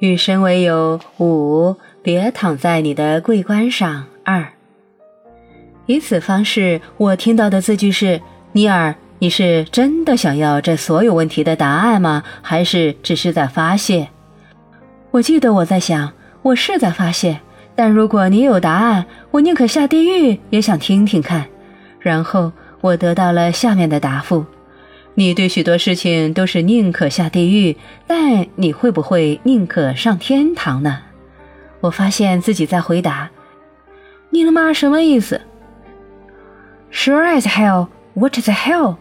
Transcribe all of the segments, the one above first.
与神为友五，别躺在你的桂冠上二。以此方式，我听到的字句是：尼尔，你是真的想要这所有问题的答案吗？还是只是在发泄？我记得我在想，我是在发泄，但如果你有答案，我宁可下地狱也想听听看。然后我得到了下面的答复。你对许多事情都是宁可下地狱，但你会不会宁可上天堂呢？我发现自己在回答：“你他妈什么意思？”Sure as hell. What the hell？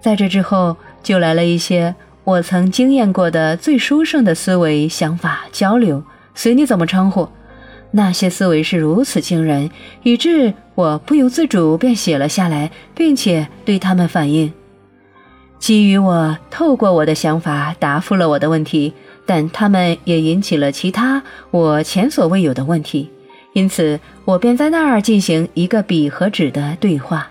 在这之后，就来了一些我曾经验过的最殊胜的思维想法交流，随你怎么称呼。那些思维是如此惊人，以致我不由自主便写了下来，并且对他们反映。基于我透过我的想法答复了我的问题，但他们也引起了其他我前所未有的问题，因此我便在那儿进行一个笔和纸的对话。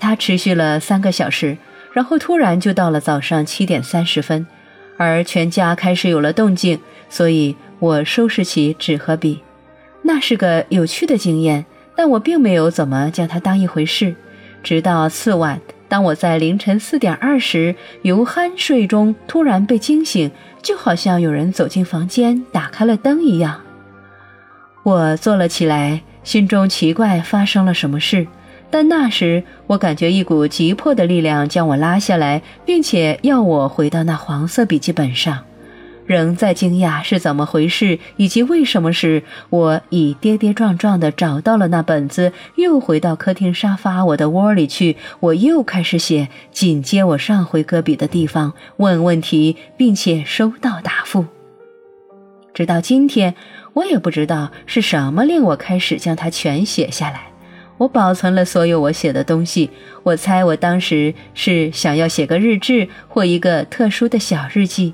它持续了三个小时，然后突然就到了早上七点三十分，而全家开始有了动静，所以我收拾起纸和笔。那是个有趣的经验，但我并没有怎么将它当一回事。直到次晚，当我在凌晨四点二十由酣睡中突然被惊醒，就好像有人走进房间，打开了灯一样。我坐了起来，心中奇怪发生了什么事。但那时我感觉一股急迫的力量将我拉下来，并且要我回到那黄色笔记本上。仍在惊讶是怎么回事，以及为什么是我已跌跌撞撞地找到了那本子，又回到客厅沙发我的窝里去。我又开始写，紧接我上回搁笔的地方，问问题，并且收到答复。直到今天，我也不知道是什么令我开始将它全写下来。我保存了所有我写的东西。我猜我当时是想要写个日志或一个特殊的小日记。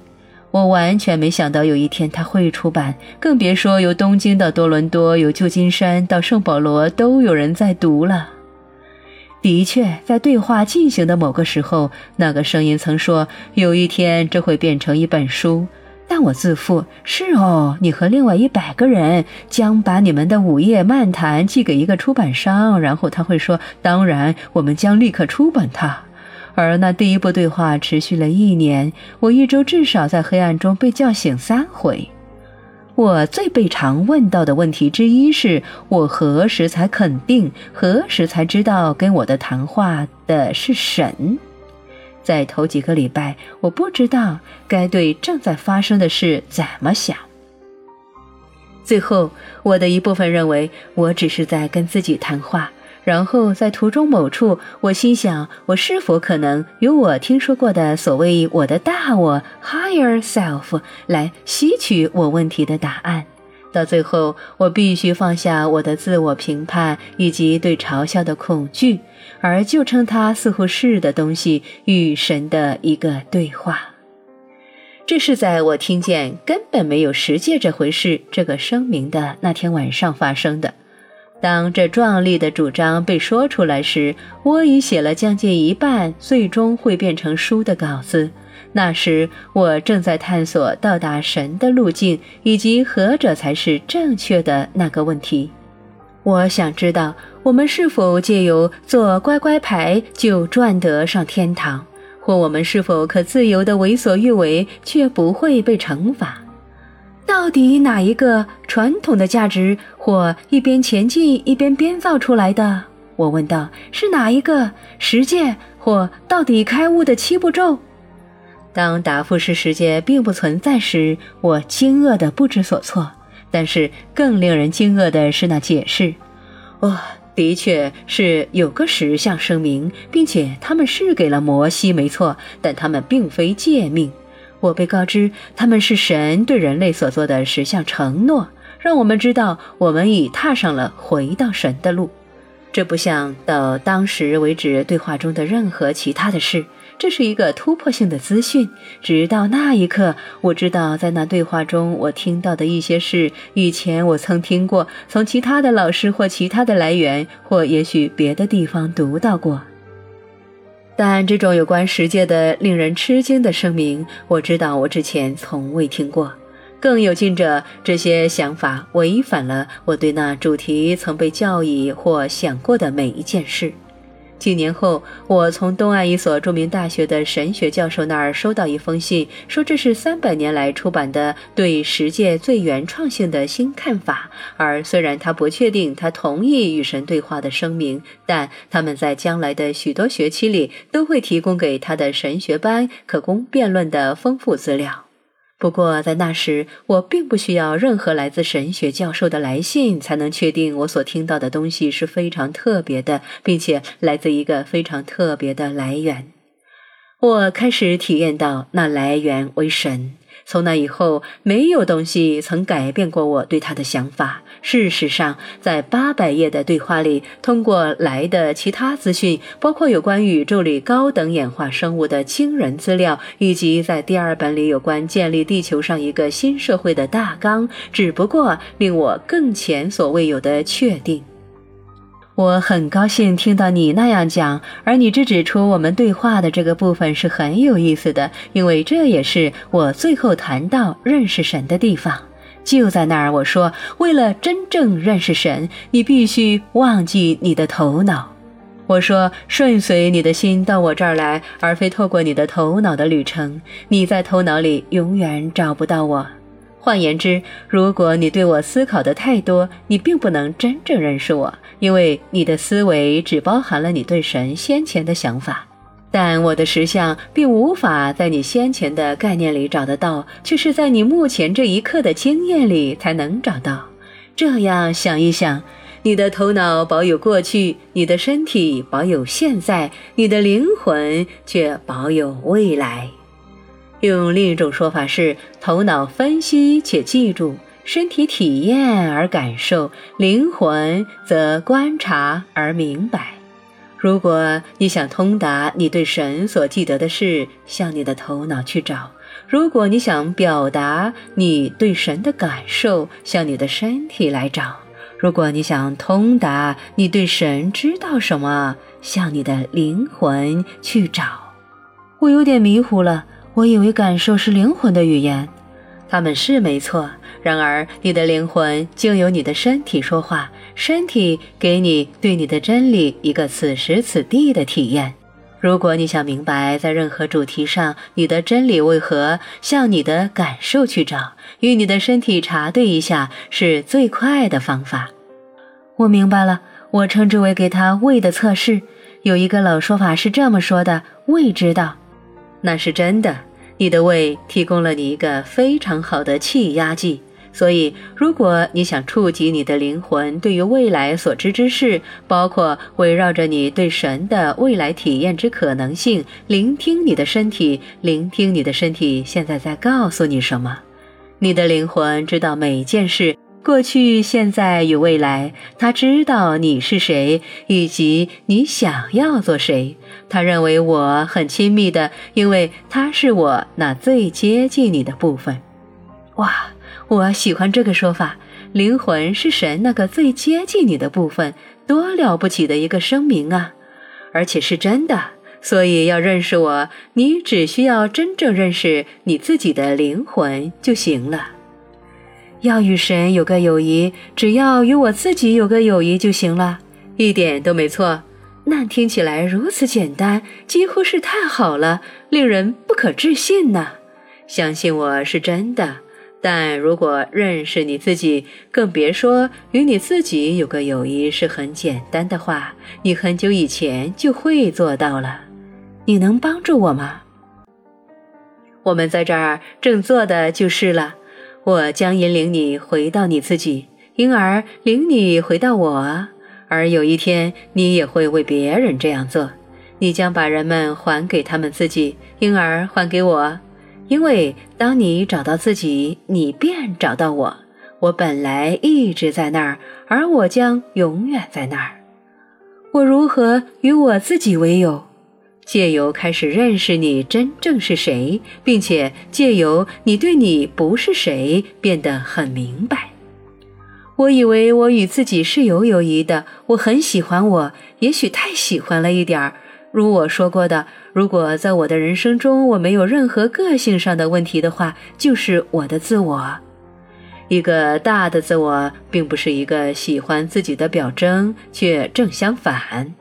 我完全没想到有一天它会出版，更别说由东京到多伦多，由旧金山到圣保罗都有人在读了。的确，在对话进行的某个时候，那个声音曾说：“有一天这会变成一本书。”但我自负：“是哦，你和另外一百个人将把你们的午夜漫谈寄给一个出版商，然后他会说：‘当然，我们将立刻出版它。’”而那第一步对话持续了一年，我一周至少在黑暗中被叫醒三回。我最被常问到的问题之一是：我何时才肯定？何时才知道跟我的谈话的是神？在头几个礼拜，我不知道该对正在发生的事怎么想。最后，我的一部分认为，我只是在跟自己谈话。然后在途中某处，我心想：我是否可能由我听说过的所谓我的大我 （higher self） 来吸取我问题的答案？到最后，我必须放下我的自我评判以及对嘲笑的恐惧，而就称它似乎是的东西与神的一个对话。这是在我听见根本没有十戒这回事这个声明的那天晚上发生的。当这壮丽的主张被说出来时，我已写了将近一半最终会变成书的稿子。那时，我正在探索到达神的路径，以及何者才是正确的那个问题。我想知道，我们是否借由做乖乖牌就赚得上天堂，或我们是否可自由地为所欲为，却不会被惩罚。到底哪一个传统的价值，或一边前进一边编造出来的？我问道：“是哪一个实践，或到底开悟的七步骤？”当答复是世界并不存在时，我惊愕的不知所措。但是更令人惊愕的是那解释：“哦，的确是有个实相声明，并且他们是给了摩西，没错，但他们并非诫命。”我被告知，他们是神对人类所做的十项承诺，让我们知道我们已踏上了回到神的路。这不像到当时为止对话中的任何其他的事，这是一个突破性的资讯。直到那一刻，我知道在那对话中我听到的一些事，以前我曾听过，从其他的老师或其他的来源，或也许别的地方读到过。但这种有关世界的令人吃惊的声明，我知道我之前从未听过。更有劲者，这些想法违反了我对那主题曾被教义或想过的每一件事。几年后，我从东岸一所著名大学的神学教授那儿收到一封信，说这是三百年来出版的对十诫最原创性的新看法。而虽然他不确定他同意与神对话的声明，但他们在将来的许多学期里都会提供给他的神学班可供辩论的丰富资料。不过，在那时，我并不需要任何来自神学教授的来信，才能确定我所听到的东西是非常特别的，并且来自一个非常特别的来源。我开始体验到那来源为神。从那以后，没有东西曾改变过我对他的想法。事实上，在八百页的对话里，通过来的其他资讯，包括有关宇宙里高等演化生物的惊人资料，以及在第二本里有关建立地球上一个新社会的大纲，只不过令我更前所未有的确定。我很高兴听到你那样讲，而你只指出我们对话的这个部分是很有意思的，因为这也是我最后谈到认识神的地方。就在那儿，我说，为了真正认识神，你必须忘记你的头脑。我说，顺随你的心到我这儿来，而非透过你的头脑的旅程。你在头脑里永远找不到我。换言之，如果你对我思考的太多，你并不能真正认识我，因为你的思维只包含了你对神先前的想法。但我的实相并无法在你先前的概念里找得到，却是在你目前这一刻的经验里才能找到。这样想一想，你的头脑保有过去，你的身体保有现在，你的灵魂却保有未来。用另一种说法是：头脑分析且记住，身体体验而感受，灵魂则观察而明白。如果你想通达你对神所记得的事，向你的头脑去找；如果你想表达你对神的感受，向你的身体来找；如果你想通达你对神知道什么，向你的灵魂去找。我有点迷糊了。我以为感受是灵魂的语言，他们是没错。然而，你的灵魂经由你的身体说话，身体给你对你的真理一个此时此地的体验。如果你想明白在任何主题上你的真理为何，向你的感受去找，与你的身体查对一下，是最快的方法。我明白了，我称之为给他胃的测试。有一个老说法是这么说的：胃知道，那是真的。你的胃提供了你一个非常好的气压计，所以如果你想触及你的灵魂对于未来所知之事，包括围绕着你对神的未来体验之可能性，聆听你的身体，聆听你的身体现在在告诉你什么，你的灵魂知道每件事。过去、现在与未来，他知道你是谁，以及你想要做谁。他认为我很亲密的，因为他是我那最接近你的部分。哇，我喜欢这个说法。灵魂是神那个最接近你的部分，多了不起的一个声明啊！而且是真的。所以要认识我，你只需要真正认识你自己的灵魂就行了。要与神有个友谊，只要与我自己有个友谊就行了，一点都没错。那听起来如此简单，几乎是太好了，令人不可置信呢。相信我是真的，但如果认识你自己，更别说与你自己有个友谊是很简单的话，你很久以前就会做到了。你能帮助我吗？我们在这儿正做的就是了。我将引领你回到你自己，因而领你回到我。而有一天，你也会为别人这样做。你将把人们还给他们自己，因而还给我。因为当你找到自己，你便找到我。我本来一直在那儿，而我将永远在那儿。我如何与我自己为友？借由开始认识你真正是谁，并且借由你对你不是谁变得很明白。我以为我与自己是有友谊的，我很喜欢我，也许太喜欢了一点儿。如我说过的，如果在我的人生中我没有任何个性上的问题的话，就是我的自我。一个大的自我，并不是一个喜欢自己的表征，却正相反。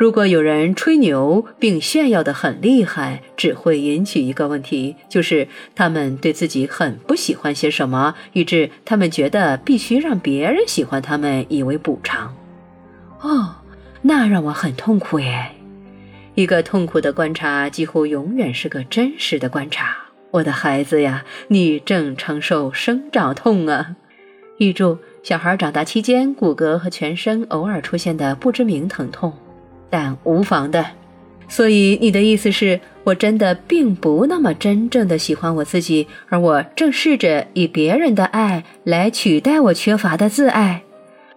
如果有人吹牛并炫耀得很厉害，只会引起一个问题，就是他们对自己很不喜欢些什么，以致他们觉得必须让别人喜欢他们以为补偿。哦，那让我很痛苦耶！一个痛苦的观察几乎永远是个真实的观察。我的孩子呀，你正承受生长痛啊！预祝小孩长大期间骨骼和全身偶尔出现的不知名疼痛。但无妨的，所以你的意思是我真的并不那么真正的喜欢我自己，而我正试着以别人的爱来取代我缺乏的自爱，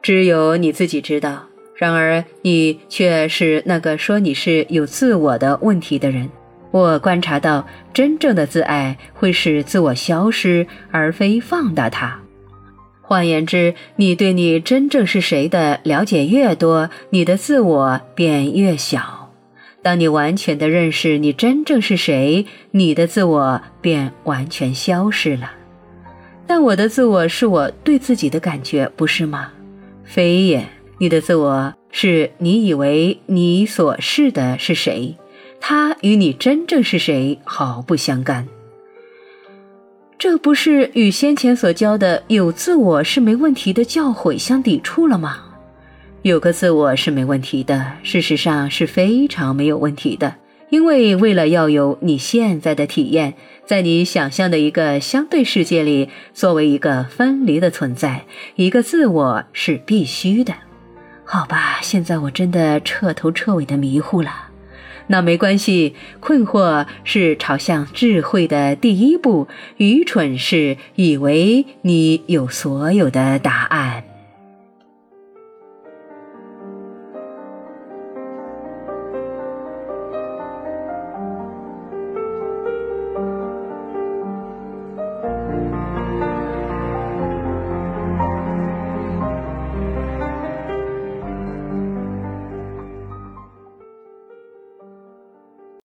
只有你自己知道。然而你却是那个说你是有自我的问题的人。我观察到，真正的自爱会使自我消失，而非放大它。换言之，你对你真正是谁的了解越多，你的自我便越小。当你完全的认识你真正是谁，你的自我便完全消失了。但我的自我是我对自己的感觉，不是吗？非也，你的自我是你以为你所是的是谁，它与你真正是谁毫不相干。这不是与先前所教的有自我是没问题的教诲相抵触了吗？有个自我是没问题的，事实上是非常没有问题的。因为为了要有你现在的体验，在你想象的一个相对世界里，作为一个分离的存在，一个自我是必须的。好吧，现在我真的彻头彻尾的迷糊了。那没关系，困惑是朝向智慧的第一步，愚蠢是以为你有所有的答案。